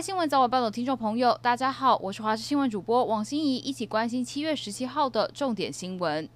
新闻早晚报的听众朋友，大家好，我是华视新闻主播王心怡，一起关心七月十七号的重点新闻。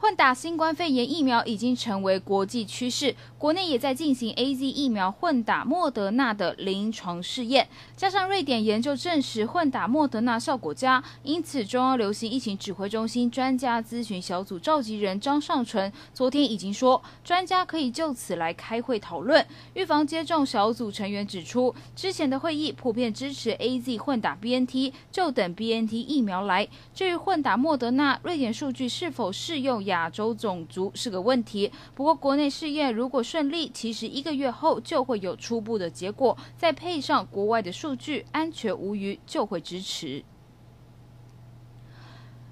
混打新冠肺炎疫苗已经成为国际趋势，国内也在进行 AZ 疫苗混打莫德纳的临床试验。加上瑞典研究证实混打莫德纳效果佳，因此中央流行疫情指挥中心专家咨询小组召集人张尚淳昨天已经说，专家可以就此来开会讨论。预防接种小组成员指出，之前的会议普遍支持 AZ 混打 BNT，就等 BNT 疫苗来。至于混打莫德纳，瑞典数据是否适用？亚洲种族是个问题，不过国内试验如果顺利，其实一个月后就会有初步的结果，再配上国外的数据，安全无虞，就会支持。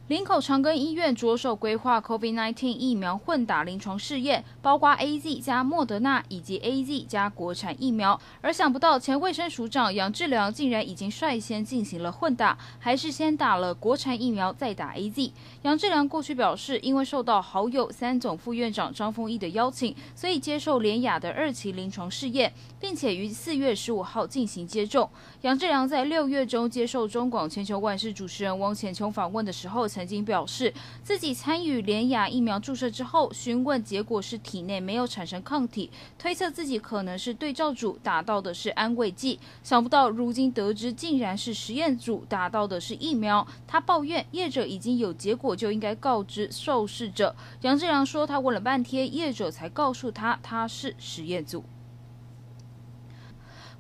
林口长庚医院着手规划 COVID-19 疫苗混打临床试验，包括 AZ 加莫德纳以及 AZ 加国产疫苗。而想不到前卫生署长杨志良竟然已经率先进行了混打，还是先打了国产疫苗再打 AZ。杨志良过去表示，因为受到好友三总副院长张丰毅的邀请，所以接受联雅的二期临床试验，并且于四月十五号进行接种。杨志良在六月中接受中广全球万世主持人汪浅秋访问的时候，曾经表示自己参与联雅疫苗注射之后，询问结果是体内没有产生抗体，推测自己可能是对照组打到的是安慰剂，想不到如今得知竟然是实验组打到的是疫苗。他抱怨业者已经有结果就应该告知受试者。杨志良说他问了半天，业者才告诉他他是实验组。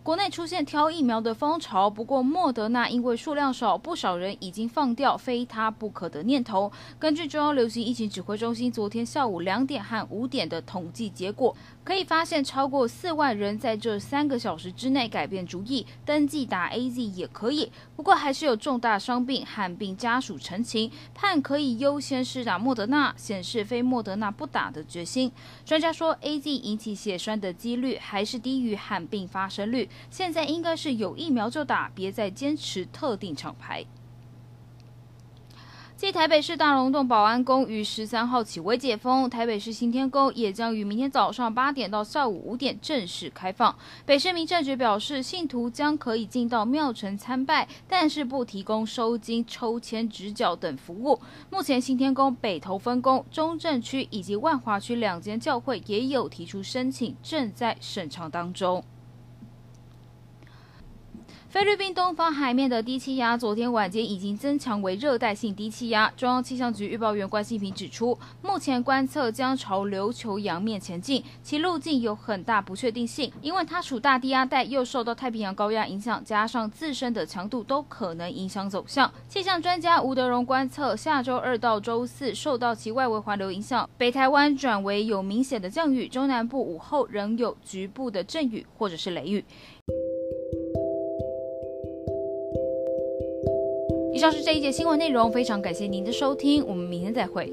国内出现挑疫苗的风潮，不过莫德纳因为数量少，不少人已经放掉非它不可的念头。根据中央流行疫情指挥中心昨天下午两点和五点的统计结果，可以发现超过四万人在这三个小时之内改变主意，登记打 AZ 也可以。不过还是有重大伤病患病家属陈情，判可以优先施打莫德纳，显示非莫德纳不打的决心。专家说，AZ 引起血栓的几率还是低于罕病发生率。现在应该是有疫苗就打，别再坚持特定厂牌。继台北市大龙洞保安宫于十三号起微解封，台北市新天宫也将于明天早上八点到下午五点正式开放。北市民政局表示，信徒将可以进到庙埕参拜，但是不提供收金、抽签、直角等服务。目前新天宫北投分宫、中正区以及万华区两间教会也有提出申请，正在审查当中。菲律宾东方海面的低气压昨天晚间已经增强为热带性低气压。中央气象局预报员关信平指出，目前观测将朝琉球洋面前进，其路径有很大不确定性，因为它处大低压带，又受到太平洋高压影响，加上自身的强度都可能影响走向。气象专家吴德荣观测，下周二到周四受到其外围环流影响，北台湾转为有明显的降雨，中南部午后仍有局部的阵雨或者是雷雨。上是这一节新闻内容，非常感谢您的收听，我们明天再会。